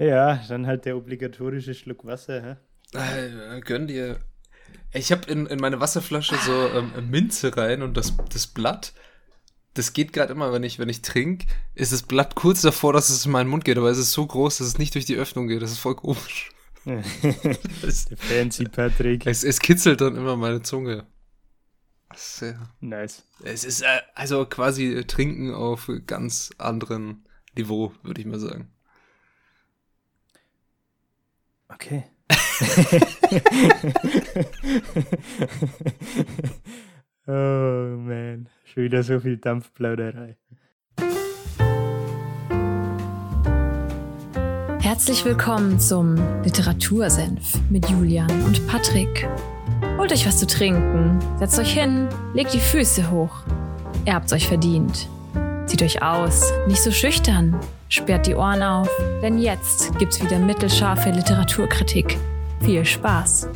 Ja, dann halt der obligatorische Schluck Wasser. Hä? Äh, gönn dir. Ich habe in, in meine Wasserflasche so ähm, Minze rein und das, das Blatt, das geht gerade immer, wenn ich, wenn ich trinke, ist das Blatt kurz davor, dass es in meinen Mund geht, aber es ist so groß, dass es nicht durch die Öffnung geht. Das ist voll komisch. fancy Patrick. Es, es kitzelt dann immer meine Zunge. Sehr nice. Es ist äh, also quasi Trinken auf ganz anderen Niveau, würde ich mal sagen. Okay. oh man, schon wieder so viel Dampfplauderei. Herzlich willkommen zum Literatursenf mit Julian und Patrick. Holt euch was zu trinken, setzt euch hin, legt die Füße hoch. Ihr habt's euch verdient. Zieht euch aus, nicht so schüchtern, sperrt die Ohren auf, denn jetzt gibt's wieder mittelscharfe Literaturkritik. Viel Spaß!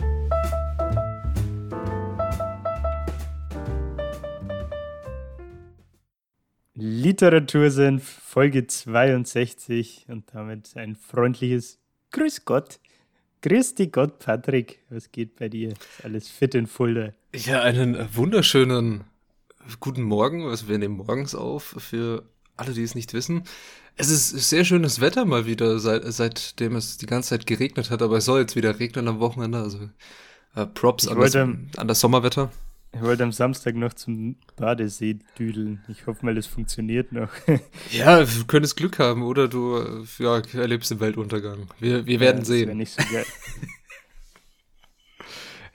Literatursenf Folge 62 und damit ein freundliches Grüß Gott Grüß dich Gott, Patrick. Was geht bei dir? Ist alles fit in Fulda? Ja, einen wunderschönen guten Morgen. Also wir nehmen morgens auf für alle, die es nicht wissen. Es ist sehr schönes Wetter mal wieder, seit, seitdem es die ganze Zeit geregnet hat, aber es soll jetzt wieder regnen am Wochenende. Also äh, Props an das, an das Sommerwetter. Ich wollte am Samstag noch zum Badesee düdeln. Ich hoffe mal, das funktioniert noch. ja, du könntest Glück haben, oder du ja, erlebst den Weltuntergang. Wir, wir werden ja, das sehen. nicht so geil.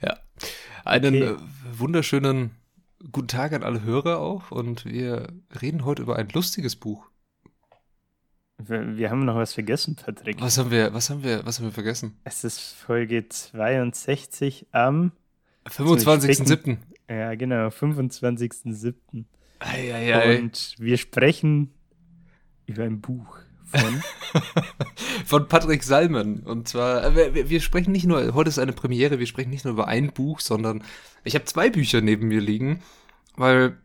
ja. Einen okay. Äh, wunderschönen guten Tag an alle Hörer auch und wir reden heute über ein lustiges Buch. Wir, wir haben noch was vergessen, Patrick. Was haben wir, was haben wir, was haben wir vergessen? Es ist Folge 62 am 25.07. Ja, genau, 25.07. Und wir sprechen über ein Buch von von Patrick Salmen. Und zwar, äh, wir, wir, sprechen nicht nur, heute ist eine Premiere, wir sprechen nicht nur über ein Buch, sondern ich habe zwei Bücher neben mir liegen, weil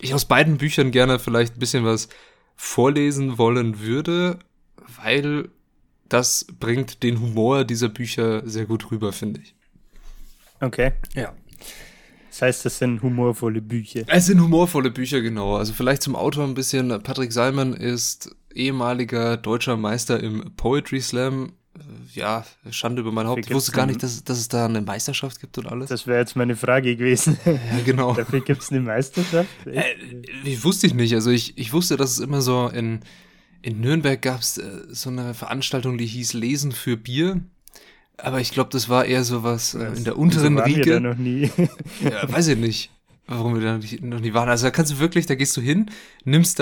ich aus beiden Büchern gerne vielleicht ein bisschen was vorlesen wollen würde, weil das bringt den Humor dieser Bücher sehr gut rüber, finde ich. Okay. Ja. Das heißt, das sind humorvolle Bücher. Es sind humorvolle Bücher, genau. Also vielleicht zum Autor ein bisschen. Patrick Salman ist ehemaliger deutscher Meister im Poetry Slam. Ja, Schande über mein Haupt. Ich wusste gar nicht, dass, dass es da eine Meisterschaft gibt und alles. Das wäre jetzt meine Frage gewesen. Ja, genau. Dafür gibt es eine Meisterschaft? Äh, ich wusste ich nicht. Also ich, ich wusste, dass es immer so in, in Nürnberg gab es äh, so eine Veranstaltung, die hieß Lesen für Bier. Aber ich glaube, das war eher so was äh, in der unteren so Riege. Wir da noch nie. ja, weiß ich nicht, warum wir da noch nie waren. Also da kannst du wirklich, da gehst du hin, nimmst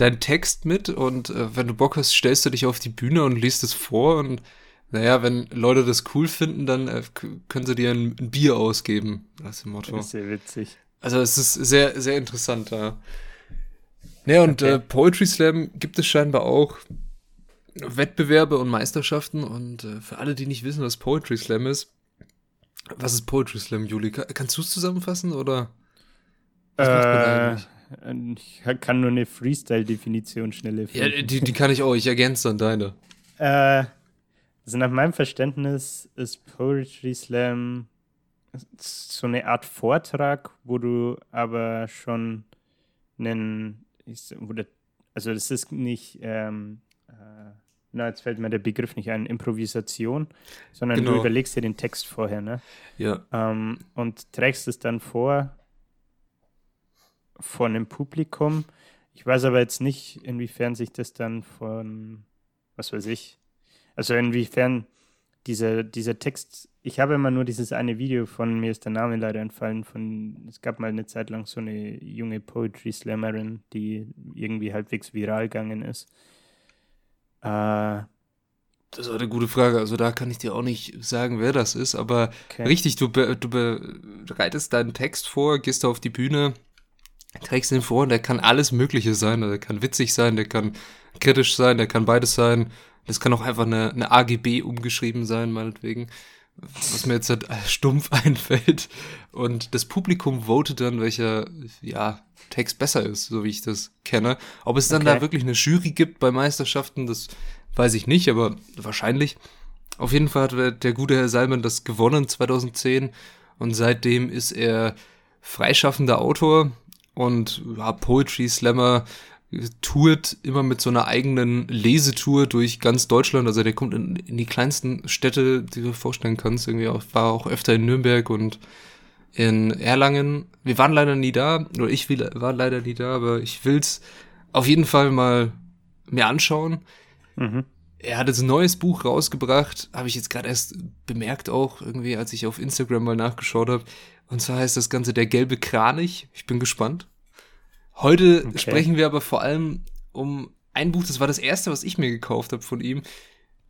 deinen dein Text mit und äh, wenn du Bock hast, stellst du dich auf die Bühne und liest es vor und naja, wenn Leute das cool finden, dann äh, können sie dir ein, ein, Bier ausgeben. Das ist im Motto. Das ist sehr witzig. Also es ist sehr, sehr interessant, ja. Ja, und okay. äh, Poetry Slam gibt es scheinbar auch Wettbewerbe und Meisterschaften. Und äh, für alle, die nicht wissen, was Poetry Slam ist, was ist Poetry Slam, Juli? kannst du es zusammenfassen oder? Was äh, ich kann nur eine Freestyle-Definition schnell erfinden. Ja, die, die kann ich auch. Ich ergänze dann deine. Äh, also nach meinem Verständnis ist Poetry Slam so eine Art Vortrag, wo du aber schon einen, also das ist nicht ähm, äh, na, jetzt fällt mir der Begriff nicht ein, Improvisation, sondern genau. du überlegst dir den Text vorher, ne? Ja. Ähm, und trägst es dann vor vor einem Publikum. Ich weiß aber jetzt nicht, inwiefern sich das dann von, was weiß ich, also inwiefern dieser, dieser Text, ich habe immer nur dieses eine Video von, mir ist der Name leider entfallen, von, es gab mal eine Zeit lang so eine junge Poetry Slammerin, die irgendwie halbwegs viral gegangen ist. Äh, das war eine gute Frage. Also da kann ich dir auch nicht sagen, wer das ist. Aber okay. richtig, du, be du bereitest deinen Text vor, gehst auf die Bühne, trägst ihn vor und der kann alles Mögliche sein. Der kann witzig sein, der kann kritisch sein, der kann beides sein. Das kann auch einfach eine, eine AGB umgeschrieben sein, meinetwegen. Was mir jetzt halt stumpf einfällt. Und das Publikum votet dann, welcher, ja, Text besser ist, so wie ich das kenne. Ob es dann okay. da wirklich eine Jury gibt bei Meisterschaften, das weiß ich nicht, aber wahrscheinlich. Auf jeden Fall hat der gute Herr Salman das gewonnen 2010 und seitdem ist er freischaffender Autor und ja, Poetry Slammer tourt immer mit so einer eigenen Lesetour durch ganz Deutschland. Also der kommt in, in die kleinsten Städte, die du vorstellen kannst. Irgendwie auch, war auch öfter in Nürnberg und in Erlangen. Wir waren leider nie da, oder ich war leider nie da, aber ich will's auf jeden Fall mal mir anschauen. Mhm. Er hat jetzt ein neues Buch rausgebracht, habe ich jetzt gerade erst bemerkt auch irgendwie, als ich auf Instagram mal nachgeschaut habe. Und zwar heißt das Ganze Der gelbe Kranich. Ich bin gespannt. Heute okay. sprechen wir aber vor allem um ein Buch, das war das erste, was ich mir gekauft habe von ihm.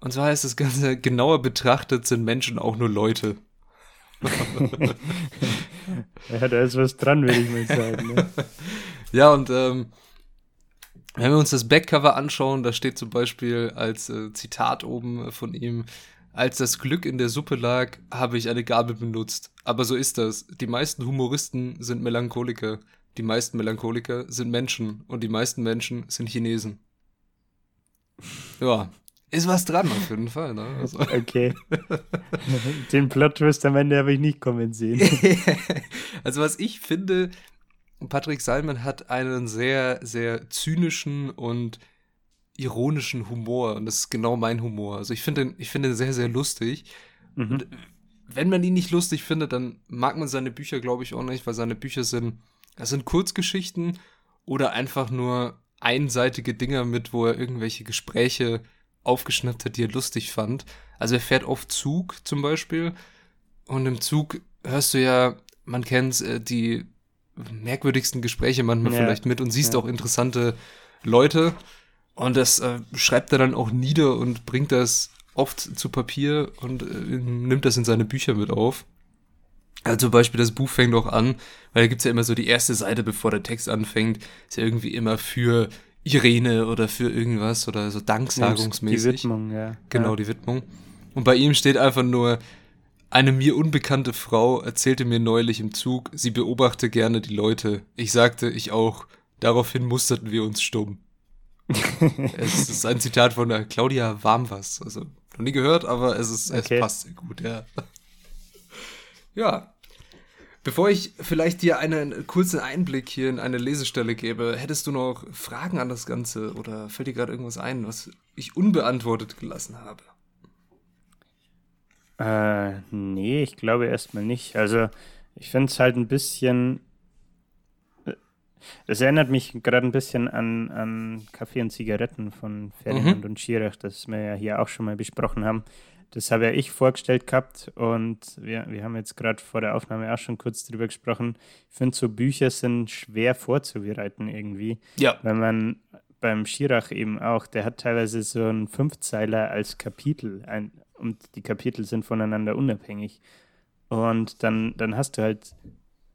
Und zwar heißt das Ganze, genauer betrachtet sind Menschen auch nur Leute. ja, da ist was dran, würde ich mal sagen. Ne? ja, und ähm, wenn wir uns das Backcover anschauen, da steht zum Beispiel als äh, Zitat oben von ihm, als das Glück in der Suppe lag, habe ich eine Gabel benutzt. Aber so ist das. Die meisten Humoristen sind Melancholiker. Die meisten Melancholiker sind Menschen. Und die meisten Menschen sind Chinesen. Ja, ist was dran auf jeden Fall. Ne? Also. Okay. Den Plot-Twist am Ende habe ich nicht kommen sehen. also was ich finde, Patrick Salman hat einen sehr, sehr zynischen und ironischen Humor. Und das ist genau mein Humor. Also ich finde ich finde sehr, sehr lustig. Mhm. Und wenn man ihn nicht lustig findet, dann mag man seine Bücher, glaube ich, auch nicht, weil seine Bücher sind, das sind Kurzgeschichten oder einfach nur einseitige Dinger mit, wo er irgendwelche Gespräche aufgeschnappt hat, die er lustig fand. Also er fährt oft Zug zum Beispiel und im Zug hörst du ja, man kennt äh, die merkwürdigsten Gespräche manchmal ja. vielleicht mit und siehst ja. auch interessante Leute. Und das äh, schreibt er dann auch nieder und bringt das oft zu Papier und äh, nimmt das in seine Bücher mit auf. Also zum Beispiel das Buch fängt auch an, weil da gibt's ja immer so die erste Seite, bevor der Text anfängt, ist ja irgendwie immer für Irene oder für irgendwas oder so danksagungsmäßig. Die Widmung, ja. Genau, ja. die Widmung. Und bei ihm steht einfach nur, eine mir unbekannte Frau erzählte mir neulich im Zug, sie beobachte gerne die Leute. Ich sagte, ich auch. Daraufhin musterten wir uns stumm. Es ist ein Zitat von der Claudia Warmwas. Also, noch nie gehört, aber es ist, okay. es passt sehr gut, ja. ja. Bevor ich vielleicht dir einen kurzen Einblick hier in eine Lesestelle gebe, hättest du noch Fragen an das Ganze oder fällt dir gerade irgendwas ein, was ich unbeantwortet gelassen habe? Äh, nee, ich glaube erstmal nicht. Also, ich finde es halt ein bisschen. Es erinnert mich gerade ein bisschen an, an Kaffee und Zigaretten von Ferdinand mhm. und Schirach, das wir ja hier auch schon mal besprochen haben. Das habe ja ich vorgestellt gehabt und wir, wir haben jetzt gerade vor der Aufnahme auch schon kurz drüber gesprochen. Ich finde, so Bücher sind schwer vorzubereiten irgendwie. Ja. Wenn man beim Schirach eben auch, der hat teilweise so einen Fünfzeiler als Kapitel, ein, und die Kapitel sind voneinander unabhängig. Und dann, dann hast du halt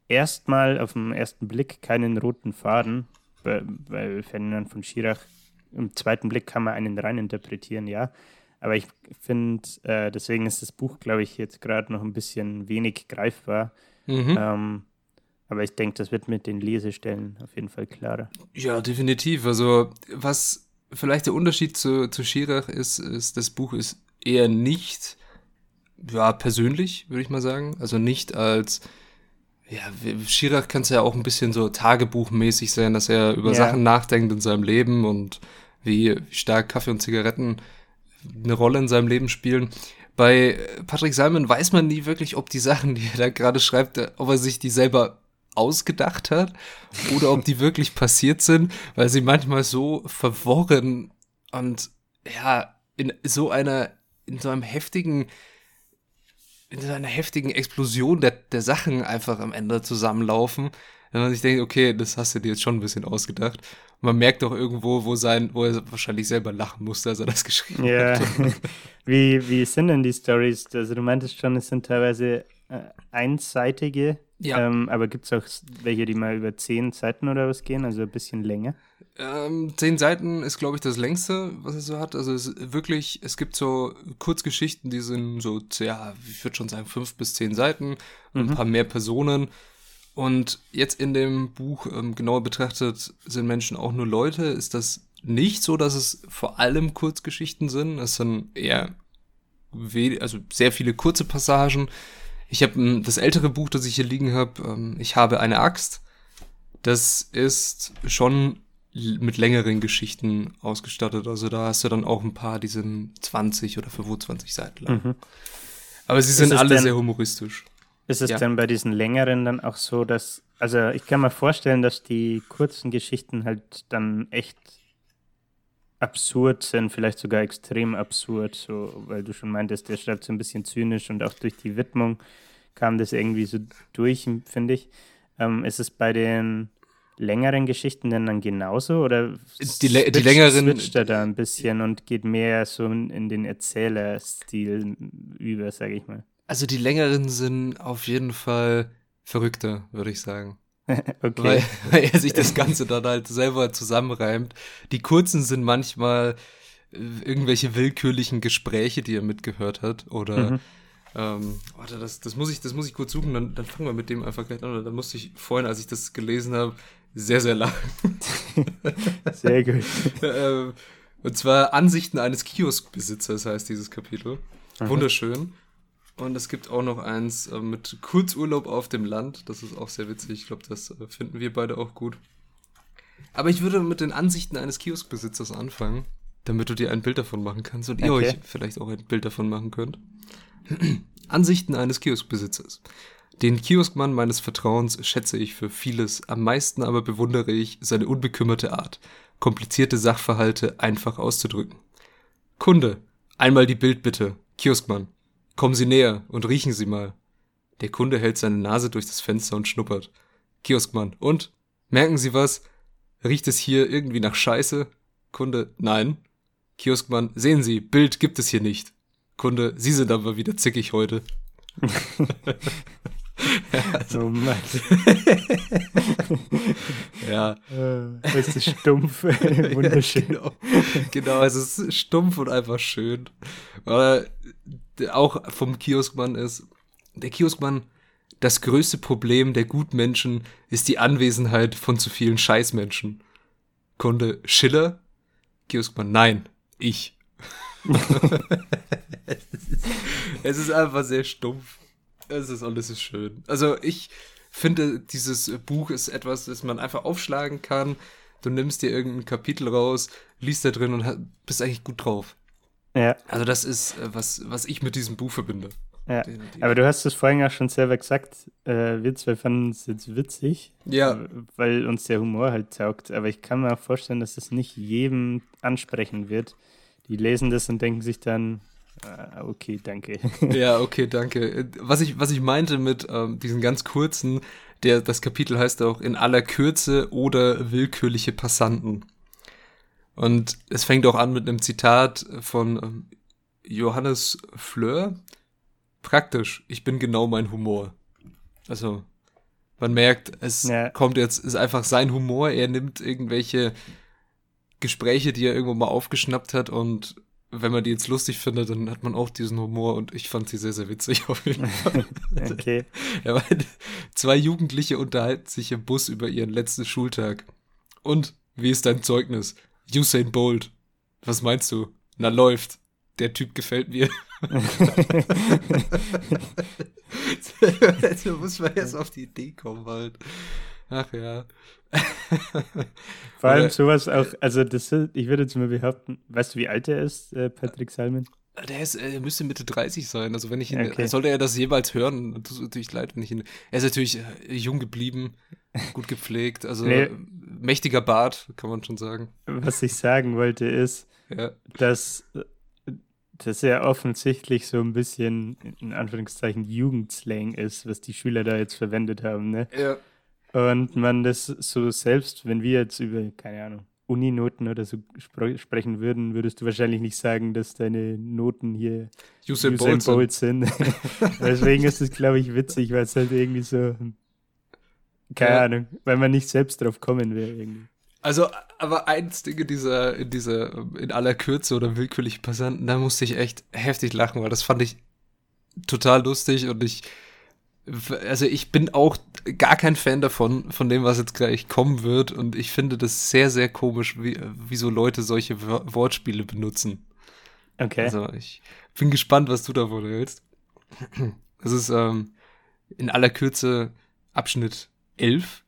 erstmal auf den ersten Blick keinen roten Faden, weil Ferdinand von Schirach im zweiten Blick kann man einen rein interpretieren, ja. Aber ich finde, äh, deswegen ist das Buch, glaube ich, jetzt gerade noch ein bisschen wenig greifbar. Mhm. Ähm, aber ich denke, das wird mit den Lesestellen auf jeden Fall klarer. Ja, definitiv. Also, was vielleicht der Unterschied zu, zu Schirach ist, ist, das Buch ist eher nicht, ja, persönlich, würde ich mal sagen. Also nicht als, ja, Schirach kann es ja auch ein bisschen so tagebuchmäßig sein, dass er über ja. Sachen nachdenkt in seinem Leben und wie stark Kaffee und Zigaretten eine Rolle in seinem Leben spielen. Bei Patrick Simon weiß man nie wirklich, ob die Sachen, die er da gerade schreibt, ob er sich die selber ausgedacht hat oder ob die wirklich passiert sind, weil sie manchmal so verworren und ja, in so einer in so einem heftigen, in so einer heftigen Explosion der, der Sachen einfach am Ende zusammenlaufen, wenn man sich denkt, okay, das hast du dir jetzt schon ein bisschen ausgedacht. Und man merkt doch irgendwo, wo sein, wo er wahrscheinlich selber lachen musste, als er das geschrieben ja. hat. wie, wie sind denn die Stories? Also du meintest schon, es sind teilweise äh, einseitige, ja. ähm, aber gibt es auch welche, die mal über zehn Seiten oder was gehen, also ein bisschen länger? Ähm, zehn Seiten ist, glaube ich, das längste, was er so hat. Also es ist wirklich, es gibt so Kurzgeschichten, die sind so, ja, ich würde schon sagen, fünf bis zehn Seiten, mhm. ein paar mehr Personen. Und jetzt in dem Buch, ähm, genauer betrachtet, sind Menschen auch nur Leute, ist das nicht so, dass es vor allem Kurzgeschichten sind. Es sind eher also sehr viele kurze Passagen. Ich habe hm, das ältere Buch, das ich hier liegen habe, ähm, ich habe eine Axt. Das ist schon mit längeren Geschichten ausgestattet. Also da hast du dann auch ein paar, die sind 20 oder 25 Seiten lang. Mhm. Aber sie sind alle denn, sehr humoristisch. Ist es ja. denn bei diesen längeren dann auch so, dass, also ich kann mir vorstellen, dass die kurzen Geschichten halt dann echt absurd sind, vielleicht sogar extrem absurd, so, weil du schon meintest, der schreibt so ein bisschen zynisch und auch durch die Widmung kam das irgendwie so durch, finde ich. Ähm, ist es bei den längeren Geschichten denn dann genauso oder die, switcht, die längeren switcht er da ein bisschen und geht mehr so in den Erzählerstil über, sage ich mal. Also die längeren sind auf jeden Fall verrückter, würde ich sagen. okay. Weil, weil, er sich das Ganze dann halt selber zusammenreimt. Die kurzen sind manchmal äh, irgendwelche willkürlichen Gespräche, die er mitgehört hat. Oder mhm. ähm, warte, das, das muss ich, das muss ich kurz suchen, dann, dann fangen wir mit dem einfach gleich an. Da musste ich vorhin, als ich das gelesen habe, sehr, sehr lachen. sehr gut. ähm, und zwar Ansichten eines Kioskbesitzers heißt dieses Kapitel. Mhm. Und es gibt auch noch eins äh, mit Kurzurlaub auf dem Land. Das ist auch sehr witzig. Ich glaube, das äh, finden wir beide auch gut. Aber ich würde mit den Ansichten eines Kioskbesitzers anfangen, damit du dir ein Bild davon machen kannst und ihr okay. euch vielleicht auch ein Bild davon machen könnt. Ansichten eines Kioskbesitzers. Den Kioskmann meines Vertrauens schätze ich für vieles, am meisten aber bewundere ich seine unbekümmerte Art, komplizierte Sachverhalte einfach auszudrücken. Kunde, einmal die Bild bitte. Kioskmann, Kommen Sie näher und riechen Sie mal. Der Kunde hält seine Nase durch das Fenster und schnuppert. Kioskmann. Und? Merken Sie was? Riecht es hier irgendwie nach Scheiße? Kunde. Nein. Kioskmann. Sehen Sie, Bild gibt es hier nicht. Kunde. Sie sind aber wieder zickig heute. also, oh Mann. ja. Äh, es ist stumpf. Wunderschön. Genau. genau, es ist stumpf und einfach schön. Aber auch vom Kioskmann ist, der Kioskmann, das größte Problem der Gutmenschen ist die Anwesenheit von zu vielen Scheißmenschen. Kunde Schiller? Kioskmann, nein, ich. es ist einfach sehr stumpf. Es ist alles ist schön. Also ich finde, dieses Buch ist etwas, das man einfach aufschlagen kann. Du nimmst dir irgendein Kapitel raus, liest da drin und bist eigentlich gut drauf. Ja. Also das ist, äh, was, was ich mit diesem Buch verbinde. Ja, aber du hast es vorhin ja schon selber gesagt, äh, wir zwei fanden es jetzt witzig, ja. weil uns der Humor halt taugt. Aber ich kann mir auch vorstellen, dass es nicht jedem ansprechen wird. Die lesen das und denken sich dann, okay, danke. Ja, okay, danke. Was ich, was ich meinte mit ähm, diesen ganz kurzen, der, das Kapitel heißt auch in aller Kürze oder willkürliche Passanten. Und es fängt auch an mit einem Zitat von ähm, Johannes Fleur. Praktisch, ich bin genau mein Humor. Also, man merkt, es ja. kommt jetzt, ist einfach sein Humor. Er nimmt irgendwelche Gespräche, die er irgendwo mal aufgeschnappt hat und wenn man die jetzt lustig findet, dann hat man auch diesen Humor und ich fand sie sehr, sehr witzig auf jeden Fall. okay. Ja, zwei Jugendliche unterhalten sich im Bus über ihren letzten Schultag. Und wie ist dein Zeugnis? Usain Bolt. Was meinst du? Na, läuft. Der Typ gefällt mir. da muss man erst auf die Idee kommen halt. Ach ja. Vor allem sowas auch, also das, ich würde jetzt mal behaupten, weißt du, wie alt er ist, äh, Patrick Salmon? Der, ist, er müsste Mitte 30 sein. Also wenn ich ihn, okay. sollte er das jeweils hören, tut es natürlich leid, wenn ich ihn. Er ist natürlich äh, jung geblieben, gut gepflegt, also nee. mächtiger Bart, kann man schon sagen. Was ich sagen wollte ist, ja. dass, dass er offensichtlich so ein bisschen, in Anführungszeichen, Jugendslang ist, was die Schüler da jetzt verwendet haben, ne? Ja. Und man das so selbst, wenn wir jetzt über, keine Ahnung, Uninoten oder so spr sprechen würden, würdest du wahrscheinlich nicht sagen, dass deine Noten hier Usain, Usain Bolt sind. Deswegen ist es, glaube ich, witzig, weil es halt irgendwie so, keine ja. Ahnung, weil man nicht selbst drauf kommen wäre irgendwie. Also, aber eins Ding in dieser, in dieser, in aller Kürze oder willkürlich Passanten, da musste ich echt heftig lachen, weil das fand ich total lustig und ich also ich bin auch gar kein Fan davon, von dem, was jetzt gleich kommen wird. Und ich finde das sehr, sehr komisch, wie, wie so Leute solche Wortspiele benutzen. Okay. Also ich bin gespannt, was du davon hältst. Das ist ähm, in aller Kürze Abschnitt 11.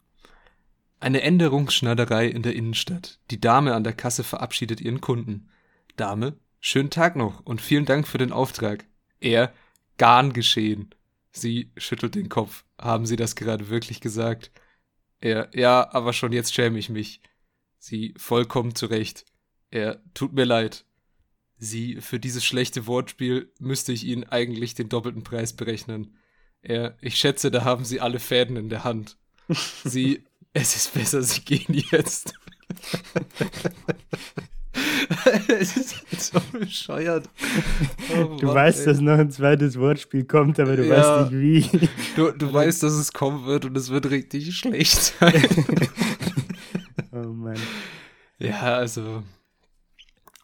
Eine Änderungsschneiderei in der Innenstadt. Die Dame an der Kasse verabschiedet ihren Kunden. Dame, schönen Tag noch und vielen Dank für den Auftrag. Er, Garn geschehen. Sie schüttelt den Kopf. Haben Sie das gerade wirklich gesagt? Er, ja, aber schon jetzt schäme ich mich. Sie vollkommen zurecht. Er, tut mir leid. Sie, für dieses schlechte Wortspiel müsste ich Ihnen eigentlich den doppelten Preis berechnen. Er, ich schätze, da haben Sie alle Fäden in der Hand. Sie, es ist besser, Sie gehen jetzt. es ist halt so bescheuert. Oh, du Mann, weißt, ey. dass noch ein zweites Wortspiel kommt, aber du ja, weißt nicht wie. Du, du weißt, dass es kommen wird und es wird richtig schlecht sein. oh Mann. Ja, also.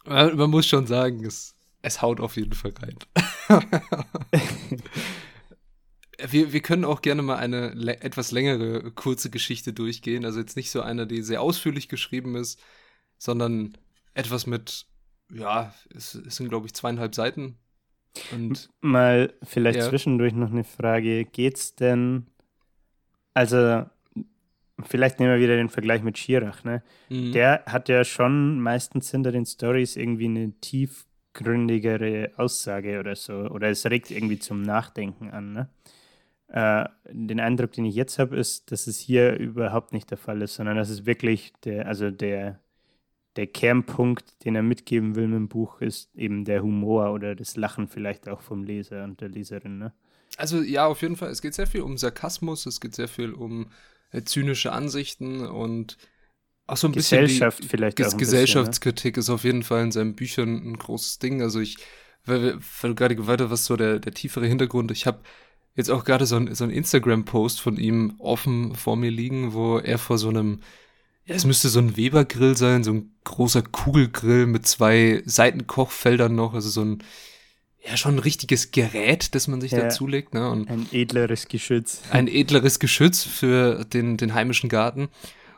Man, man, muss schon sagen, es, es haut auf jeden Fall rein. wir, wir können auch gerne mal eine etwas längere, kurze Geschichte durchgehen. Also jetzt nicht so eine, die sehr ausführlich geschrieben ist, sondern etwas mit, ja, es, es sind, glaube ich, zweieinhalb Seiten. Und Mal vielleicht ja. zwischendurch noch eine Frage. Geht's denn, also vielleicht nehmen wir wieder den Vergleich mit Schirach, ne? Mhm. Der hat ja schon meistens hinter den Stories irgendwie eine tiefgründigere Aussage oder so. Oder es regt irgendwie zum Nachdenken an, ne? Äh, den Eindruck, den ich jetzt habe, ist, dass es hier überhaupt nicht der Fall ist, sondern dass es wirklich der, also der der Kernpunkt, den er mitgeben will mit dem Buch, ist eben der Humor oder das Lachen vielleicht auch vom Leser und der Leserin. Ne? Also ja, auf jeden Fall. Es geht sehr viel um Sarkasmus, es geht sehr viel um äh, zynische Ansichten und auch so ein Gesellschaft bisschen die, vielleicht auch Gesellschaftskritik bisschen, ne? ist auf jeden Fall in seinen Büchern ein großes Ding. Also ich, weil, weil du gerade weiter was so der, der tiefere Hintergrund. Ich habe jetzt auch gerade so ein, so ein Instagram-Post von ihm offen vor mir liegen, wo er vor so einem ja, es müsste so ein Weber-Grill sein, so ein großer Kugelgrill mit zwei Seitenkochfeldern noch, also so ein, ja, schon ein richtiges Gerät, das man sich ja, dazulegt. Ne? Und ein edleres Geschütz. Ein edleres Geschütz für den, den heimischen Garten.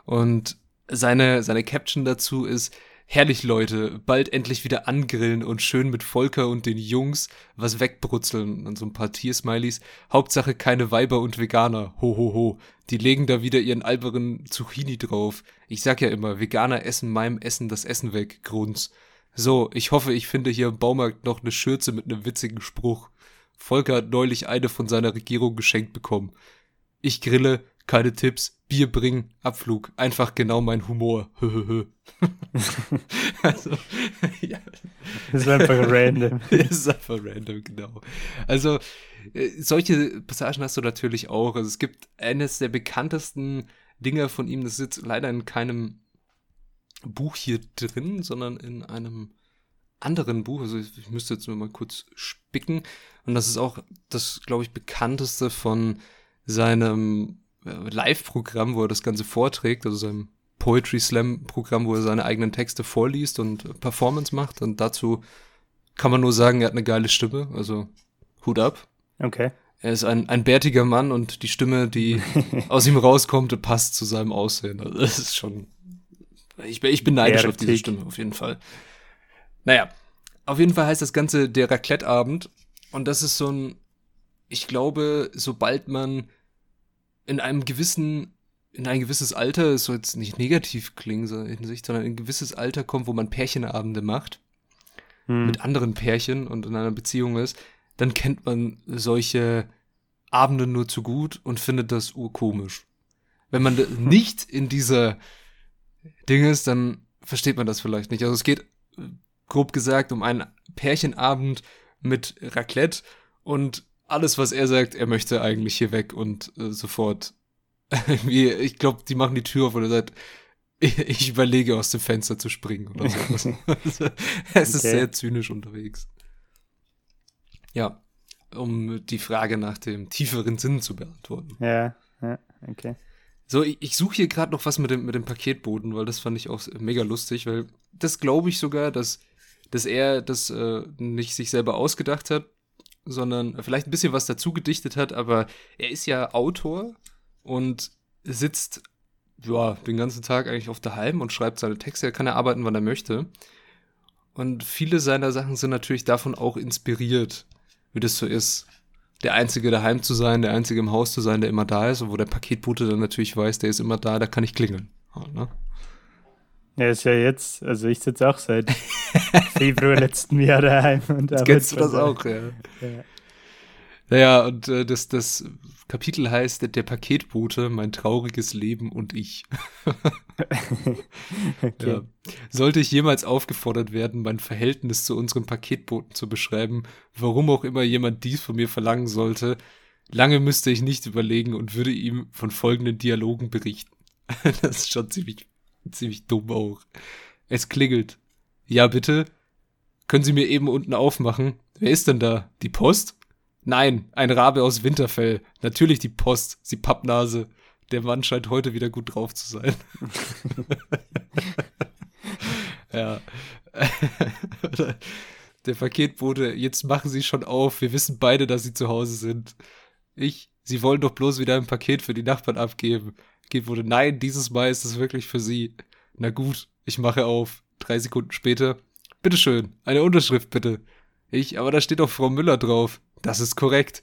Und seine, seine Caption dazu ist, Herrlich, Leute, bald endlich wieder angrillen und schön mit Volker und den Jungs was wegbrutzeln und so ein paar Tiersmileys. Hauptsache keine Weiber und Veganer. Ho, ho, ho. Die legen da wieder ihren alberen Zucchini drauf. Ich sag ja immer, Veganer essen meinem Essen das Essen weg. Grunz. So, ich hoffe, ich finde hier im Baumarkt noch eine Schürze mit einem witzigen Spruch. Volker hat neulich eine von seiner Regierung geschenkt bekommen. Ich grille, keine Tipps, Bier bringen, Abflug. Einfach genau mein Humor. also, ja. Das ist einfach random. das ist einfach random, genau. Also, äh, solche Passagen hast du natürlich auch. Also, es gibt eines der bekanntesten Dinge von ihm, das ist jetzt leider in keinem Buch hier drin, sondern in einem anderen Buch. Also, ich müsste jetzt nur mal kurz spicken. Und das ist auch das, glaube ich, bekannteste von seinem Live-Programm, wo er das Ganze vorträgt, also sein Poetry Slam-Programm, wo er seine eigenen Texte vorliest und Performance macht. Und dazu kann man nur sagen, er hat eine geile Stimme. Also Hut ab. Okay. Er ist ein, ein bärtiger Mann und die Stimme, die aus ihm rauskommt, passt zu seinem Aussehen. Also das ist schon. Ich, ich bin neidisch Bärtig. auf diese Stimme, auf jeden Fall. Naja, auf jeden Fall heißt das Ganze der Raclette-Abend. Und das ist so ein. Ich glaube, sobald man in einem gewissen, in ein gewisses Alter, es soll jetzt nicht negativ klingen, so in Sicht, sondern in ein gewisses Alter kommt, wo man Pärchenabende macht, hm. mit anderen Pärchen und in einer Beziehung ist, dann kennt man solche Abende nur zu gut und findet das urkomisch. Wenn man nicht in dieser Ding ist, dann versteht man das vielleicht nicht. Also es geht grob gesagt um einen Pärchenabend mit Raclette und alles, was er sagt, er möchte eigentlich hier weg und äh, sofort. Ich glaube, die machen die Tür auf und er sagt, ich, ich überlege, aus dem Fenster zu springen oder so. es okay. ist sehr zynisch unterwegs. Ja, um die Frage nach dem tieferen Sinn zu beantworten. Ja, ja, okay. So, ich, ich suche hier gerade noch was mit dem, mit dem Paketboden, weil das fand ich auch mega lustig, weil das glaube ich sogar, dass, dass er das äh, nicht sich selber ausgedacht hat, sondern vielleicht ein bisschen was dazu gedichtet hat, aber er ist ja Autor und sitzt ja, den ganzen Tag eigentlich auf daheim und schreibt seine Texte. Er kann ja arbeiten, wann er möchte. Und viele seiner Sachen sind natürlich davon auch inspiriert, wie das so ist. Der Einzige daheim zu sein, der Einzige im Haus zu sein, der immer da ist und wo der Paketbote dann natürlich weiß, der ist immer da, da kann ich klingeln. Ja, ne? Ja, ist ja jetzt, also ich sitze auch seit Februar letzten Jahr daheim. Und Kennst du das auch, ja. ja. Naja, und äh, das, das Kapitel heißt Der Paketbote, mein trauriges Leben und ich. okay. ja. Sollte ich jemals aufgefordert werden, mein Verhältnis zu unserem Paketboten zu beschreiben, warum auch immer jemand dies von mir verlangen sollte, lange müsste ich nicht überlegen und würde ihm von folgenden Dialogen berichten. das ist schon ziemlich, ziemlich dumm auch. Es klingelt. Ja, bitte? Können Sie mir eben unten aufmachen? Wer ist denn da? Die Post? Nein, ein Rabe aus Winterfell. Natürlich die Post, sie Pappnase. Der Mann scheint heute wieder gut drauf zu sein. ja. Der Paketbote, jetzt machen Sie schon auf. Wir wissen beide, dass Sie zu Hause sind. Ich, Sie wollen doch bloß wieder ein Paket für die Nachbarn abgeben. Geht wurde, nein, dieses Mal ist es wirklich für Sie. Na gut, ich mache auf. Drei Sekunden später. Bitteschön, eine Unterschrift bitte. Ich, aber da steht doch Frau Müller drauf. Das ist korrekt.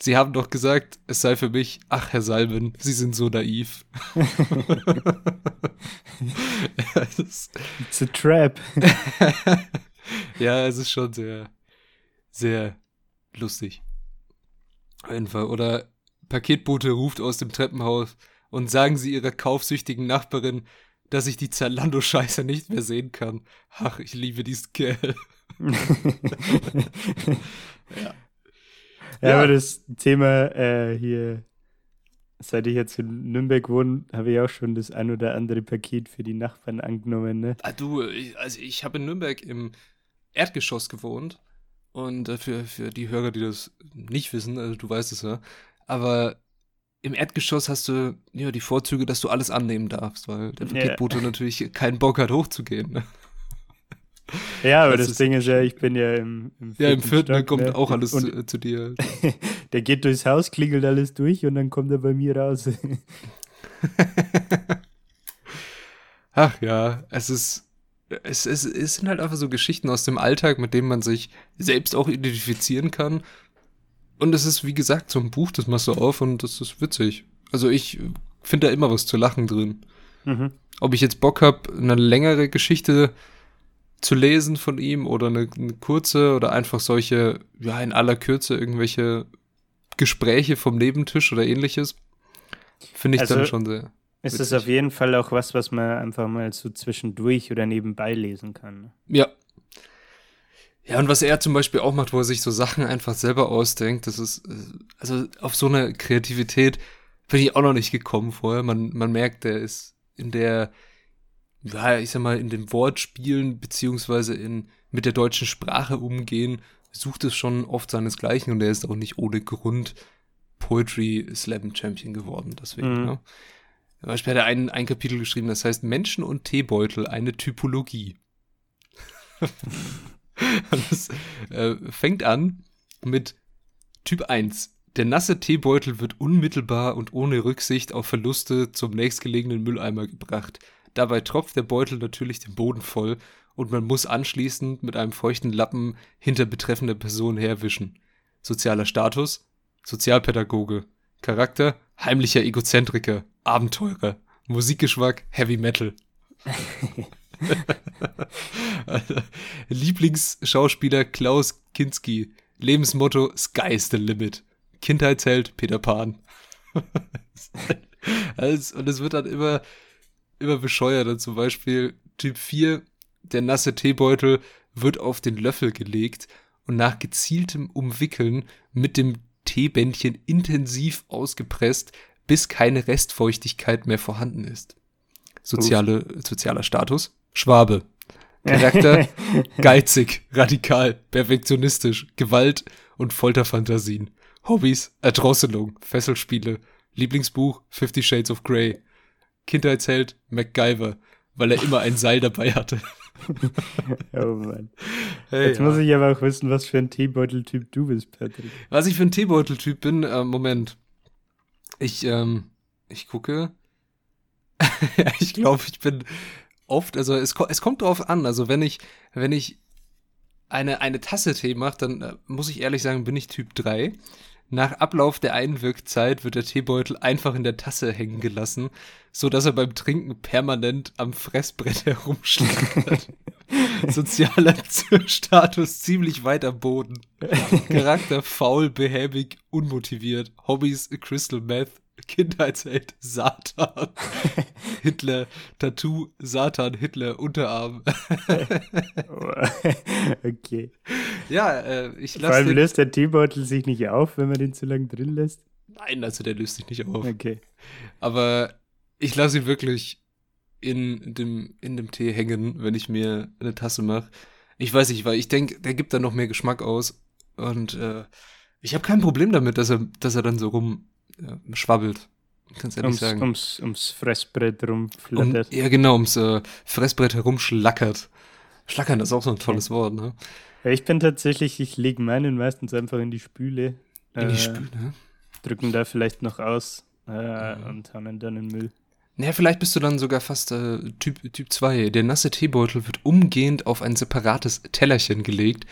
Sie haben doch gesagt, es sei für mich. Ach, Herr Salben, Sie sind so naiv. It's a trap. ja, es ist schon sehr, sehr lustig. Auf jeden Fall. Oder Paketbote ruft aus dem Treppenhaus und sagen Sie Ihrer kaufsüchtigen Nachbarin, dass ich die Zalando-Scheiße nicht mehr sehen kann. Ach, ich liebe diesen Kerl. ja. Ja, aber das Thema äh, hier, seit ich jetzt in Nürnberg wohne, habe ich auch schon das ein oder andere Paket für die Nachbarn angenommen. Ne? Ah, du, also ich habe in Nürnberg im Erdgeschoss gewohnt. Und äh, für, für die Hörer, die das nicht wissen, also du weißt es ja, aber im Erdgeschoss hast du ja die Vorzüge, dass du alles annehmen darfst, weil der Paketbote ja. natürlich keinen Bock hat, hochzugehen. Ne? Ja, aber das, das Ding ist ja, ich bin ja im, im vierten Ja, im vierten Stock, kommt ne? auch alles zu, zu, dir. der geht durchs Haus, klingelt alles durch und dann kommt er bei mir raus. Ach ja, es ist, es, es, es sind halt einfach so Geschichten aus dem Alltag, mit denen man sich selbst auch identifizieren kann. Und es ist, wie gesagt, so ein Buch, das machst du auf und das ist witzig. Also ich finde da immer was zu lachen drin. Mhm. Ob ich jetzt Bock habe, eine längere Geschichte zu lesen von ihm oder eine, eine, kurze oder einfach solche, ja, in aller Kürze irgendwelche Gespräche vom Nebentisch oder ähnliches, finde ich also dann schon sehr. Ist das auf jeden Fall auch was, was man einfach mal so zwischendurch oder nebenbei lesen kann. Ne? Ja. Ja, und was er zum Beispiel auch macht, wo er sich so Sachen einfach selber ausdenkt, das ist, also auf so eine Kreativität bin ich auch noch nicht gekommen vorher. Man, man merkt, der ist in der, ja, ich sag mal, in den Wortspielen beziehungsweise in mit der deutschen Sprache umgehen, sucht es schon oft seinesgleichen und er ist auch nicht ohne Grund Poetry Slam Champion geworden. Deswegen, mhm. ne? Zum Beispiel hat er ein, ein Kapitel geschrieben, das heißt Menschen und Teebeutel, eine Typologie. das äh, fängt an mit Typ 1. Der nasse Teebeutel wird unmittelbar und ohne Rücksicht auf Verluste zum nächstgelegenen Mülleimer gebracht. Dabei tropft der Beutel natürlich den Boden voll und man muss anschließend mit einem feuchten Lappen hinter betreffender Person herwischen. Sozialer Status? Sozialpädagoge. Charakter? Heimlicher Egozentriker. Abenteurer. Musikgeschmack? Heavy Metal. Lieblingsschauspieler Klaus Kinski. Lebensmotto Sky's the Limit. Kindheitsheld Peter Pan. also, und es wird dann immer immer bescheuerter. Zum Beispiel Typ 4, der nasse Teebeutel wird auf den Löffel gelegt und nach gezieltem Umwickeln mit dem Teebändchen intensiv ausgepresst, bis keine Restfeuchtigkeit mehr vorhanden ist. Soziale, sozialer Status, Schwabe. Charakter, geizig, radikal, perfektionistisch, Gewalt und Folterfantasien. Hobbys, Erdrosselung, Fesselspiele. Lieblingsbuch, Fifty Shades of Grey. Kindheitsheld MacGyver, weil er immer ein Seil dabei hatte. oh Mann. Hey, Jetzt ja. muss ich aber auch wissen, was für ein Teebeuteltyp du bist, Patrick. Was ich für ein Teebeuteltyp bin, äh, Moment. Ich, ähm, ich gucke. ich glaube, ich bin oft, also es, es kommt drauf an. Also wenn ich, wenn ich eine, eine Tasse Tee mache, dann äh, muss ich ehrlich sagen, bin ich Typ 3. Nach Ablauf der Einwirkzeit wird der Teebeutel einfach in der Tasse hängen gelassen, so dass er beim Trinken permanent am Fressbrett herumschlägt. Sozialer Status ziemlich weit am Boden. Charakter faul, behäbig, unmotiviert. Hobbys Crystal Meth, Kindheitsheld Satan. Hitler, Tattoo, Satan, Hitler, Unterarm. okay. Ja, äh, ich lasse. Vor allem den... löst der Teebeutel sich nicht auf, wenn man den zu lange drin lässt. Nein, also der löst sich nicht auf. Okay. Aber ich lasse ihn wirklich in dem, in dem Tee hängen, wenn ich mir eine Tasse mache. Ich weiß nicht, weil ich denke, der gibt da noch mehr Geschmack aus. Und äh, ich habe kein Problem damit, dass er, dass er dann so rum schwabbelt. Kannst ehrlich ums, sagen. Ums, ums Fressbrett rumflattert. Um, ja, genau, ums äh, Fressbrett herumschlackert. Schlackern ist auch so ein tolles ja. Wort, ne? Ja, ich bin tatsächlich, ich lege meinen meistens einfach in die Spüle. In die äh, Spüle? Drücken da vielleicht noch aus äh, mhm. und hauen dann in den Müll. Naja, vielleicht bist du dann sogar fast äh, Typ 2. Typ Der nasse Teebeutel wird umgehend auf ein separates Tellerchen gelegt,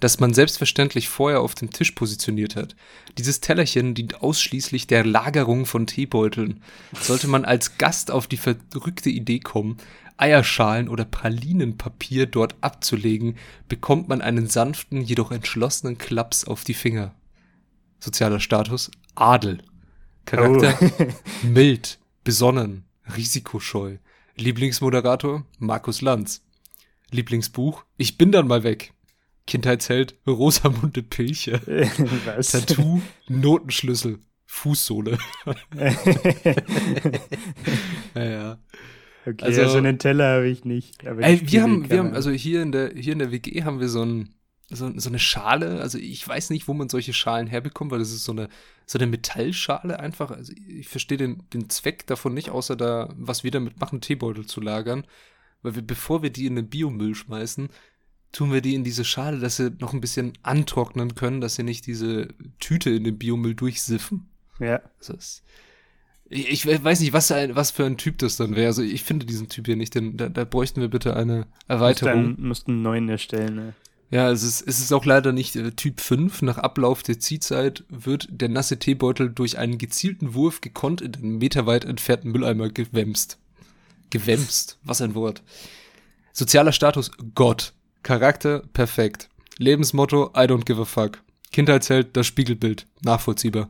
das man selbstverständlich vorher auf dem Tisch positioniert hat. Dieses Tellerchen dient ausschließlich der Lagerung von Teebeuteln. Sollte man als Gast auf die verrückte Idee kommen, Eierschalen oder Pralinenpapier dort abzulegen, bekommt man einen sanften, jedoch entschlossenen Klaps auf die Finger. Sozialer Status Adel. Charakter oh. mild, besonnen, risikoscheu. Lieblingsmoderator Markus Lanz. Lieblingsbuch Ich bin dann mal weg. Kindheitsheld Rosamunde Pilche. Was? Tattoo Notenschlüssel Fußsohle. ja, Okay, also, also einen Teller habe ich nicht. ey, wir haben, wir haben, also hier in der, hier in der WG haben wir so, ein, so, so eine Schale. Also ich weiß nicht, wo man solche Schalen herbekommt, weil das ist so eine, so eine Metallschale einfach. Also ich verstehe den, den Zweck davon nicht, außer da, was wir damit machen, Teebeutel zu lagern. Weil wir, bevor wir die in den Biomüll schmeißen, tun wir die in diese Schale, dass sie noch ein bisschen antrocknen können, dass sie nicht diese Tüte in den Biomüll durchsiffen. Ja. Also es, ich, ich, weiß nicht, was, was für ein Typ das dann wäre. Also ich finde diesen Typ hier nicht, denn da, da bräuchten wir bitte eine Erweiterung. Müssten einen neuen erstellen, ne? Ja, es ist, es ist auch leider nicht äh, Typ 5. Nach Ablauf der Ziehzeit wird der nasse Teebeutel durch einen gezielten Wurf gekonnt in den meterweit entfernten Mülleimer gewämst. Gewämst, was ein Wort. Sozialer Status Gott. Charakter perfekt. Lebensmotto I don't give a fuck. Kindheitsheld das Spiegelbild. Nachvollziehbar.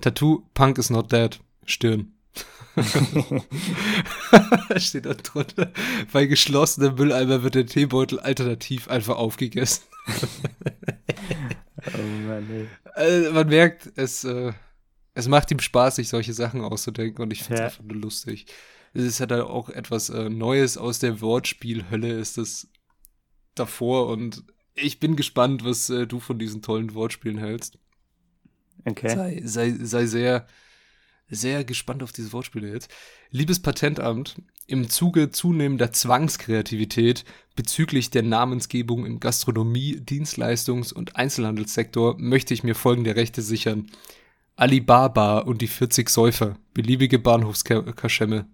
Tattoo Punk is not dead. Stirn. Steht da drunter. Bei geschlossenem Mülleimer wird der Teebeutel alternativ einfach aufgegessen. oh Mann, ey. Also man merkt, es, äh, es macht ihm Spaß, sich solche Sachen auszudenken und ich finde es ja. einfach nur lustig. Es ist halt auch etwas äh, Neues aus der Wortspielhölle, ist das davor und ich bin gespannt, was äh, du von diesen tollen Wortspielen hältst. Okay. Sei, sei, sei sehr, sehr gespannt auf diese Wortspiele jetzt. Liebes Patentamt, im Zuge zunehmender Zwangskreativität bezüglich der Namensgebung im Gastronomie-, Dienstleistungs- und Einzelhandelssektor möchte ich mir folgende Rechte sichern. Alibaba und die 40 Säufer, beliebige Bahnhofskaschemme.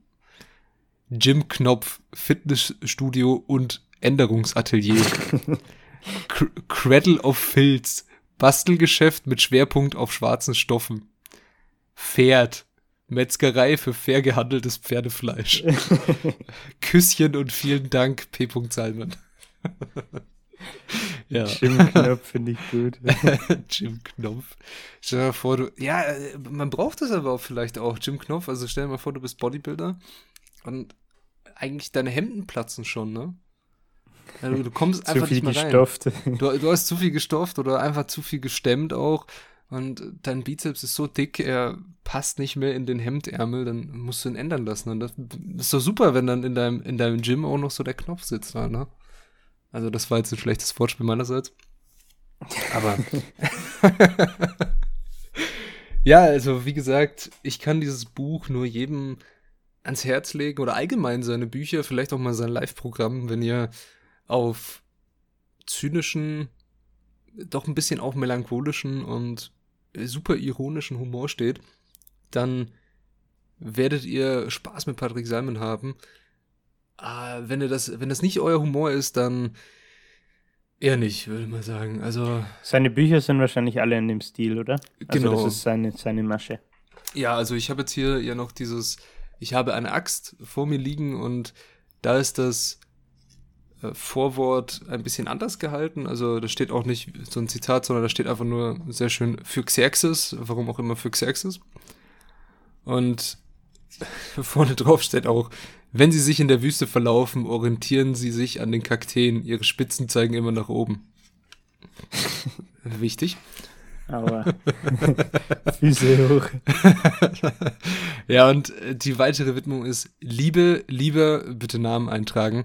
Jim Knopf, Fitnessstudio und Änderungsatelier. Cradle of Filz. Bastelgeschäft mit Schwerpunkt auf schwarzen Stoffen. Pferd. Metzgerei für fair gehandeltes Pferdefleisch. Küsschen und vielen Dank, P. Salman. ja. Jim Knopf finde ich gut. Jim Knopf. Stell dir mal vor, du. Ja, man braucht das aber auch vielleicht auch, Jim Knopf. Also stell dir mal vor, du bist Bodybuilder und eigentlich deine Hemden platzen schon, ne? Also du kommst einfach nicht mehr gestofft. rein. Du, du hast zu viel gestofft oder einfach zu viel gestemmt auch. Und dein Bizeps ist so dick, er passt nicht mehr in den Hemdärmel, dann musst du ihn ändern lassen. Und das ist doch super, wenn dann in deinem, in deinem Gym auch noch so der Knopf sitzt, ne? Also das war jetzt ein schlechtes Wortspiel meinerseits. Aber. ja, also wie gesagt, ich kann dieses Buch nur jedem ans Herz legen oder allgemein seine Bücher, vielleicht auch mal sein Live-Programm, wenn ihr auf zynischen, doch ein bisschen auch melancholischen und super ironischen Humor steht, dann werdet ihr Spaß mit Patrick Simon haben. Ah, wenn, ihr das, wenn das nicht euer Humor ist, dann eher nicht, würde ich mal sagen. Also, seine Bücher sind wahrscheinlich alle in dem Stil, oder? Genau. Also das ist seine, seine Masche. Ja, also ich habe jetzt hier ja noch dieses, ich habe eine Axt vor mir liegen und da ist das Vorwort ein bisschen anders gehalten. Also da steht auch nicht so ein Zitat, sondern da steht einfach nur sehr schön für Xerxes, warum auch immer für Xerxes. Und vorne drauf steht auch, wenn sie sich in der Wüste verlaufen, orientieren sie sich an den Kakteen. Ihre Spitzen zeigen immer nach oben. Wichtig. Aber Füße hoch. ja, und die weitere Widmung ist Liebe, lieber, bitte Namen eintragen.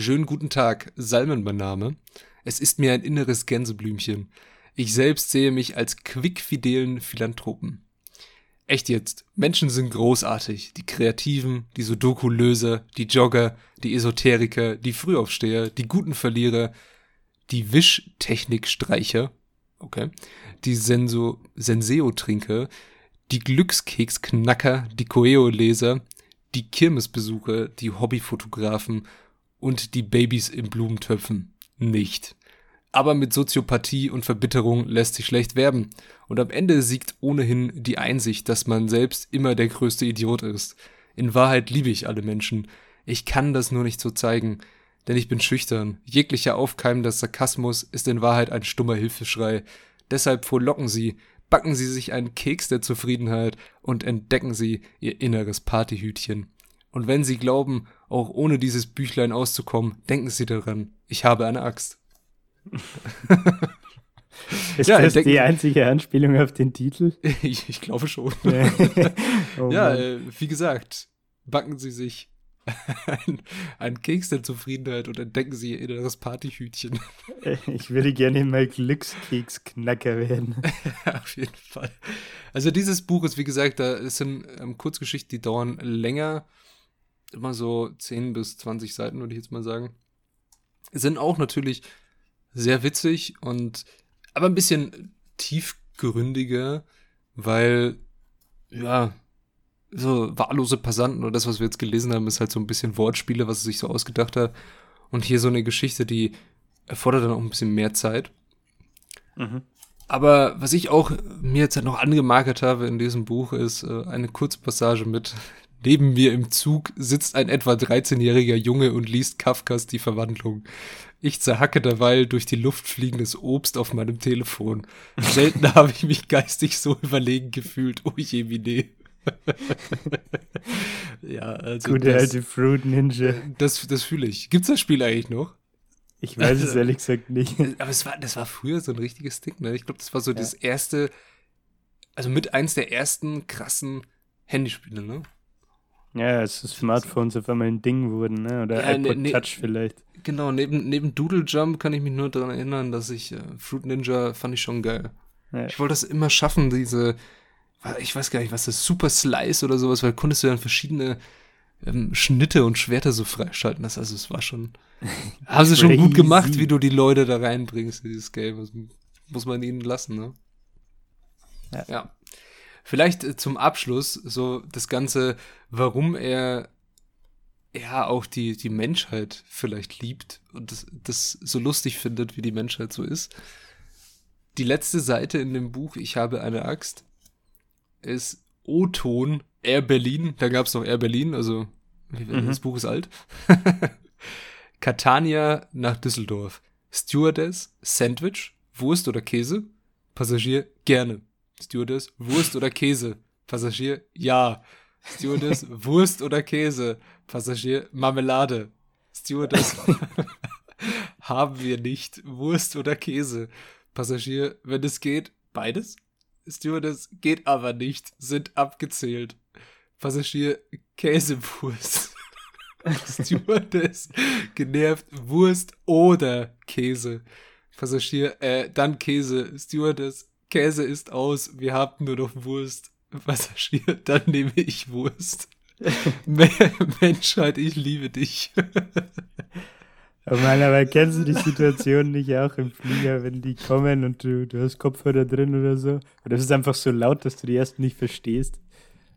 Schönen guten Tag, Salmen mein Name. Es ist mir ein inneres Gänseblümchen. Ich selbst sehe mich als quickfidelen Philanthropen. Echt jetzt, Menschen sind großartig. Die Kreativen, die Sudoku-Löser, die Jogger, die Esoteriker, die Frühaufsteher, die guten Verlierer, die Wischtechnikstreicher, okay, die Senso, Senseo-Trinker, die Glückskeksknacker, die Coeo-Leser, die Kirmesbesucher, die Hobbyfotografen und die Babys in Blumentöpfen nicht. Aber mit Soziopathie und Verbitterung lässt sich schlecht werben. Und am Ende siegt ohnehin die Einsicht, dass man selbst immer der größte Idiot ist. In Wahrheit liebe ich alle Menschen. Ich kann das nur nicht so zeigen, denn ich bin schüchtern. Jeglicher aufkeimender Sarkasmus ist in Wahrheit ein stummer Hilfeschrei. Deshalb frohlocken Sie, backen Sie sich einen Keks der Zufriedenheit und entdecken Sie Ihr inneres Partyhütchen. Und wenn Sie glauben, auch ohne dieses Büchlein auszukommen, denken Sie daran, ich habe eine Axt. Ist ja, das die einzige Anspielung auf den Titel? ich, ich glaube schon. oh ja, äh, wie gesagt, backen Sie sich ein, ein Keks der Zufriedenheit und entdecken Sie Ihr inneres Partyhütchen. Ich würde gerne mal Glückskeksknacker werden. auf jeden Fall. Also dieses Buch ist, wie gesagt, da sind ähm, Kurzgeschichten, die dauern länger. Immer so 10 bis 20 Seiten, würde ich jetzt mal sagen. Sind auch natürlich sehr witzig und aber ein bisschen tiefgründiger, weil ja, so wahllose Passanten oder das, was wir jetzt gelesen haben, ist halt so ein bisschen Wortspiele, was er sich so ausgedacht hat. Und hier so eine Geschichte, die erfordert dann auch ein bisschen mehr Zeit. Mhm. Aber was ich auch mir jetzt halt noch angemarkert habe in diesem Buch, ist äh, eine kurze Passage mit Neben mir im Zug sitzt ein etwa 13-jähriger Junge und liest Kafkas Die Verwandlung. Ich zerhacke derweil durch die Luft fliegendes Obst auf meinem Telefon. Selten habe ich mich geistig so überlegen gefühlt. Oh je, Mine. ja, also. Gute das, alte Fruit Ninja. Das, das fühle ich. Gibt's das Spiel eigentlich noch? Ich weiß es ehrlich gesagt nicht. Aber es war, das war früher so ein richtiges Ding, ne? Ich glaube, das war so ja. das erste, also mit eins der ersten krassen Handyspiele, ne? Ja, als Smartphones auf einmal ein Ding wurden, ne? Oder ja, iPod ne, ne, Touch vielleicht. Genau, neben, neben Doodle Jump kann ich mich nur daran erinnern, dass ich äh, Fruit Ninja fand ich schon geil. Ja. Ich wollte das immer schaffen, diese, ich weiß gar nicht, was das, Super Slice oder sowas, weil konntest du dann verschiedene ähm, Schnitte und Schwerter so freischalten. Das, also es war schon, haben sie schon gut gemacht, wie du die Leute da reinbringst in dieses Game. Das muss man ihnen lassen, ne? Ja. ja. Vielleicht äh, zum Abschluss so das Ganze, warum er ja auch die, die Menschheit vielleicht liebt und das, das so lustig findet, wie die Menschheit so ist. Die letzte Seite in dem Buch, Ich habe eine Axt, ist O-Ton Air Berlin. Da gab es noch Air Berlin, also mhm. das Buch ist alt. Catania nach Düsseldorf. Stewardess, Sandwich, Wurst oder Käse? Passagier, gerne. Stewardess, Wurst oder Käse? Passagier, ja. Stewardess, Wurst oder Käse? Passagier, Marmelade. Stewardess, haben wir nicht. Wurst oder Käse? Passagier, wenn es geht, beides? Stewardess, geht aber nicht, sind abgezählt. Passagier, Käsewurst. Stewardess, genervt, Wurst oder Käse. Passagier, äh, dann Käse. Stewardess, Käse ist aus, wir haben nur noch Wurst. Passagier, dann nehme ich Wurst. Menschheit, ich liebe dich. Oh Mann, aber kennst du die Situation nicht auch im Flieger, wenn die kommen und du, du hast Kopfhörer drin oder so? Oder es ist einfach so laut, dass du die erst nicht verstehst?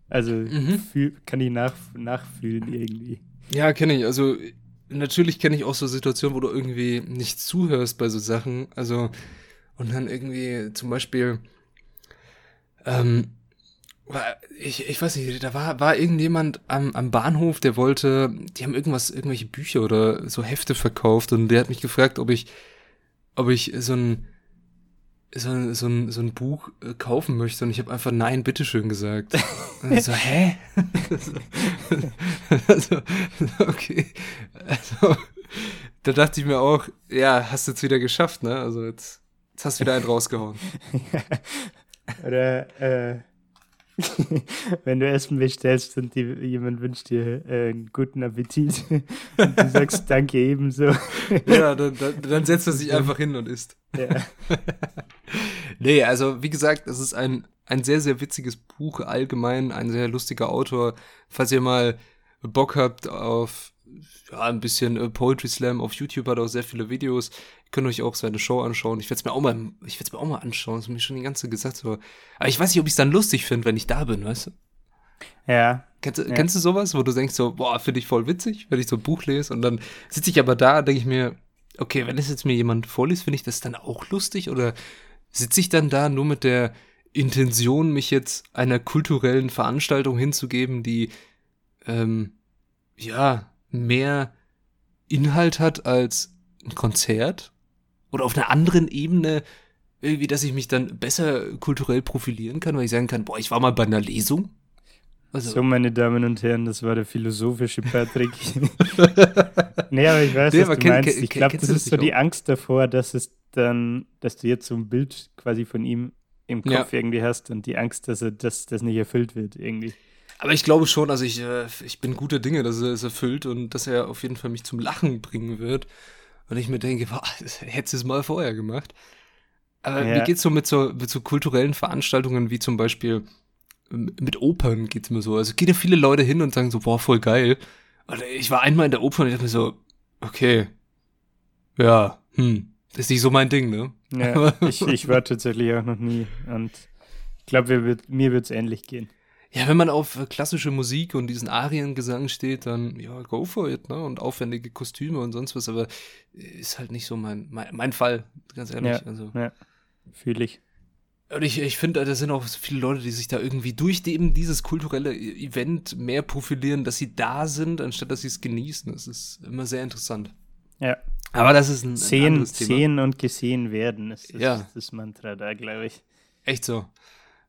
Also mhm. fühl, kann ich nach, nachfühlen irgendwie. Ja, kenne ich. Also natürlich kenne ich auch so Situationen, wo du irgendwie nicht zuhörst bei so Sachen. Also und dann irgendwie zum Beispiel ähm, ich, ich weiß nicht, da war, war irgendjemand am, am Bahnhof, der wollte, die haben irgendwas, irgendwelche Bücher oder so Hefte verkauft und der hat mich gefragt, ob ich, ob ich so ein, so ein, so ein, so ein Buch äh, kaufen möchte und ich habe einfach nein, bitteschön gesagt. Und ich so, hä? also, okay. Also, da dachte ich mir auch, ja, hast du jetzt wieder geschafft, ne? Also jetzt, jetzt hast du wieder einen rausgehauen. Oder, äh, wenn du Essen bestellst und die, jemand wünscht dir äh, einen guten Appetit und du sagst Danke ebenso. ja, dann, dann, dann setzt er sich einfach hin und isst. Ja. nee, also wie gesagt, es ist ein, ein sehr, sehr witziges Buch allgemein, ein sehr lustiger Autor. Falls ihr mal Bock habt auf ja, ein bisschen äh, Poetry Slam auf YouTube hat auch sehr viele Videos. Ihr könnt euch auch seine Show anschauen. Ich werde es mir auch mal, ich werde es mir auch mal anschauen. Das ist mir schon die ganze Zeit gesagt. So. Aber ich weiß nicht, ob ich es dann lustig finde, wenn ich da bin, weißt du? Ja. Kennst, ja. kennst du sowas, wo du denkst so, boah, finde ich voll witzig, wenn ich so ein Buch lese und dann sitze ich aber da, denke ich mir, okay, wenn das jetzt mir jemand vorliest, finde ich das dann auch lustig oder sitze ich dann da nur mit der Intention, mich jetzt einer kulturellen Veranstaltung hinzugeben, die ähm, ja mehr Inhalt hat als ein Konzert oder auf einer anderen Ebene irgendwie, dass ich mich dann besser kulturell profilieren kann, weil ich sagen kann, boah, ich war mal bei einer Lesung. Also. So, meine Damen und Herren, das war der philosophische Patrick. nee, aber ich weiß, nee, was du kenn, meinst. Ich glaube, das ist so die Angst davor, dass es dann, dass du jetzt so ein Bild quasi von ihm im Kopf ja. irgendwie hast und die Angst, dass er, dass das nicht erfüllt wird irgendwie. Aber ich glaube schon, also ich, äh, ich bin guter Dinge, dass er es erfüllt und dass er auf jeden Fall mich zum Lachen bringen wird. Und ich mir denke, boah, hättest du es mal vorher gemacht. Aber ja. wie es so mit so mit so kulturellen Veranstaltungen wie zum Beispiel ähm, mit Opern geht es mir so. Also gehen ja viele Leute hin und sagen so, boah, voll geil. Und ich war einmal in der Oper und ich dachte mir so, okay, ja, hm, das ist nicht so mein Ding, ne? Ja, ich, ich war tatsächlich auch noch nie und ich glaube, mir wird es ähnlich gehen. Ja, wenn man auf äh, klassische Musik und diesen Ariengesang steht, dann ja, go for it, ne? Und aufwendige Kostüme und sonst was, aber äh, ist halt nicht so mein, mein, mein Fall, ganz ehrlich. Ja, also. ja fühle ich. Und ich, ich finde, da sind auch viele Leute, die sich da irgendwie durch eben dieses kulturelle e-, Event mehr profilieren, dass sie da sind, anstatt dass sie es genießen. Das ist immer sehr interessant. Ja. Aber das ist ein, sehen, ein Sehen und gesehen werden ist das, ja. das Mantra da, glaube ich. Echt so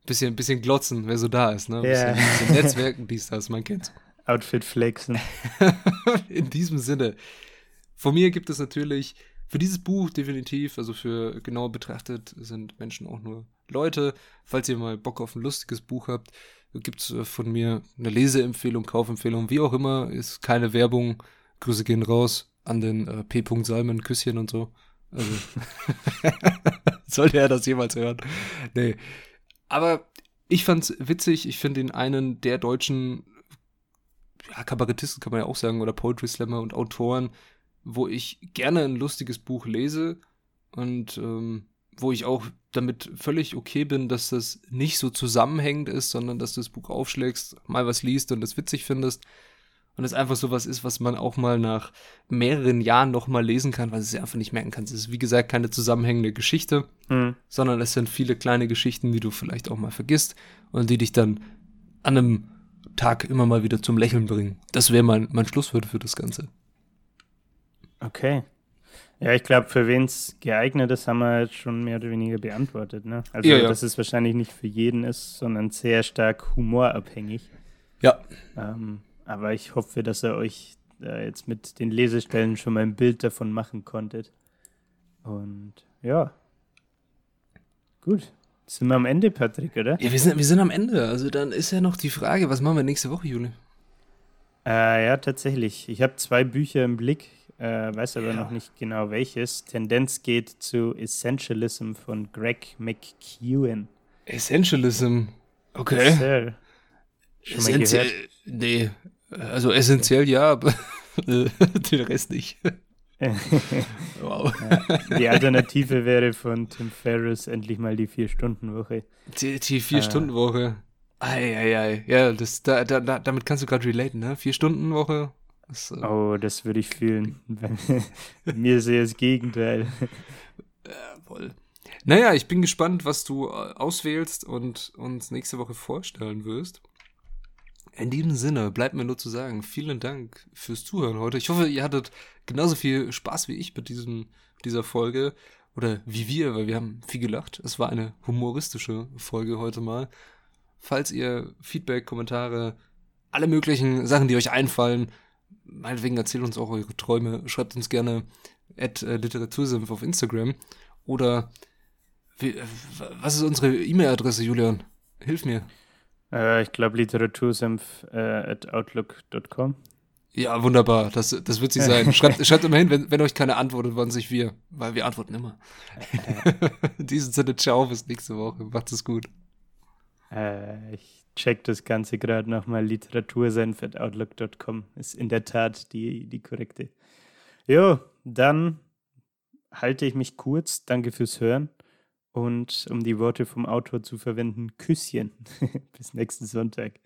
bisschen, bisschen glotzen, wer so da ist, ne? Bisschen, yeah. bisschen Netzwerken, dies, das, man kennt. Outfit flexen. In diesem Sinne. Von mir gibt es natürlich für dieses Buch definitiv, also für genau betrachtet, sind Menschen auch nur Leute. Falls ihr mal Bock auf ein lustiges Buch habt, gibt es äh, von mir eine Leseempfehlung, Kaufempfehlung, wie auch immer. Ist keine Werbung. Grüße gehen raus an den äh, P. Salmen, Küsschen und so. Also, sollte er das jemals hören? Nee. Aber ich fand's witzig. Ich finde ihn einen der deutschen ja, Kabarettisten, kann man ja auch sagen, oder Poetry Slammer und Autoren, wo ich gerne ein lustiges Buch lese und ähm, wo ich auch damit völlig okay bin, dass das nicht so zusammenhängend ist, sondern dass du das Buch aufschlägst, mal was liest und es witzig findest und es einfach sowas ist, was man auch mal nach mehreren Jahren noch mal lesen kann, weil es einfach nicht merken kann. Es ist, wie gesagt, keine zusammenhängende Geschichte, mhm. sondern es sind viele kleine Geschichten, die du vielleicht auch mal vergisst und die dich dann an einem Tag immer mal wieder zum Lächeln bringen. Das wäre mein, mein Schlusswort für das Ganze. Okay. Ja, ich glaube, für wen es geeignet ist, haben wir jetzt schon mehr oder weniger beantwortet. Ne? Also, ja, ja. dass es wahrscheinlich nicht für jeden ist, sondern sehr stark humorabhängig. Ja. Ähm, aber ich hoffe, dass ihr euch äh, jetzt mit den Lesestellen schon mal ein Bild davon machen konntet. Und ja. Gut. Sind wir am Ende, Patrick, oder? Ja, wir sind, wir sind am Ende. Also dann ist ja noch die Frage, was machen wir nächste Woche, Juli? Äh, ja, tatsächlich. Ich habe zwei Bücher im Blick, äh, weiß aber ja. noch nicht genau welches. Tendenz geht zu Essentialism von Greg McEwen. Essentialism? Okay. Sir. Schon Essenziell, nee, also essentiell ja, aber den Rest nicht. wow. die Alternative wäre von Tim Ferriss endlich mal die Vier-Stunden-Woche. Die, die Vier-Stunden-Woche. Eieiei. Ja, das, da, da, damit kannst du gerade relaten, ne? Vier-Stunden-Woche. Das, äh oh, das würde ich fühlen. Mir ist eher das Gegenteil. Jawohl. Naja, ich bin gespannt, was du äh, auswählst und uns nächste Woche vorstellen wirst. In diesem Sinne bleibt mir nur zu sagen, vielen Dank fürs Zuhören heute. Ich hoffe, ihr hattet genauso viel Spaß wie ich mit diesem, dieser Folge. Oder wie wir, weil wir haben viel gelacht. Es war eine humoristische Folge heute mal. Falls ihr Feedback, Kommentare, alle möglichen Sachen, die euch einfallen, meinetwegen erzählt uns auch eure Träume. Schreibt uns gerne at äh, auf Instagram. Oder wie, äh, was ist unsere E-Mail-Adresse, Julian? Hilf mir. Äh, ich glaube literatursenf äh, at outlook.com. Ja, wunderbar. Das, das wird sie sein. Schreibt, schreibt immerhin, wenn, wenn euch keine antwortet, wann sich wir, weil wir antworten immer. In diesem Sinne, ciao, bis nächste Woche. Macht es gut. Äh, ich check das Ganze gerade nochmal. Literatursenf.outlook.com ist in der Tat die, die korrekte. Jo, dann halte ich mich kurz. Danke fürs Hören. Und um die Worte vom Autor zu verwenden, Küsschen. Bis nächsten Sonntag.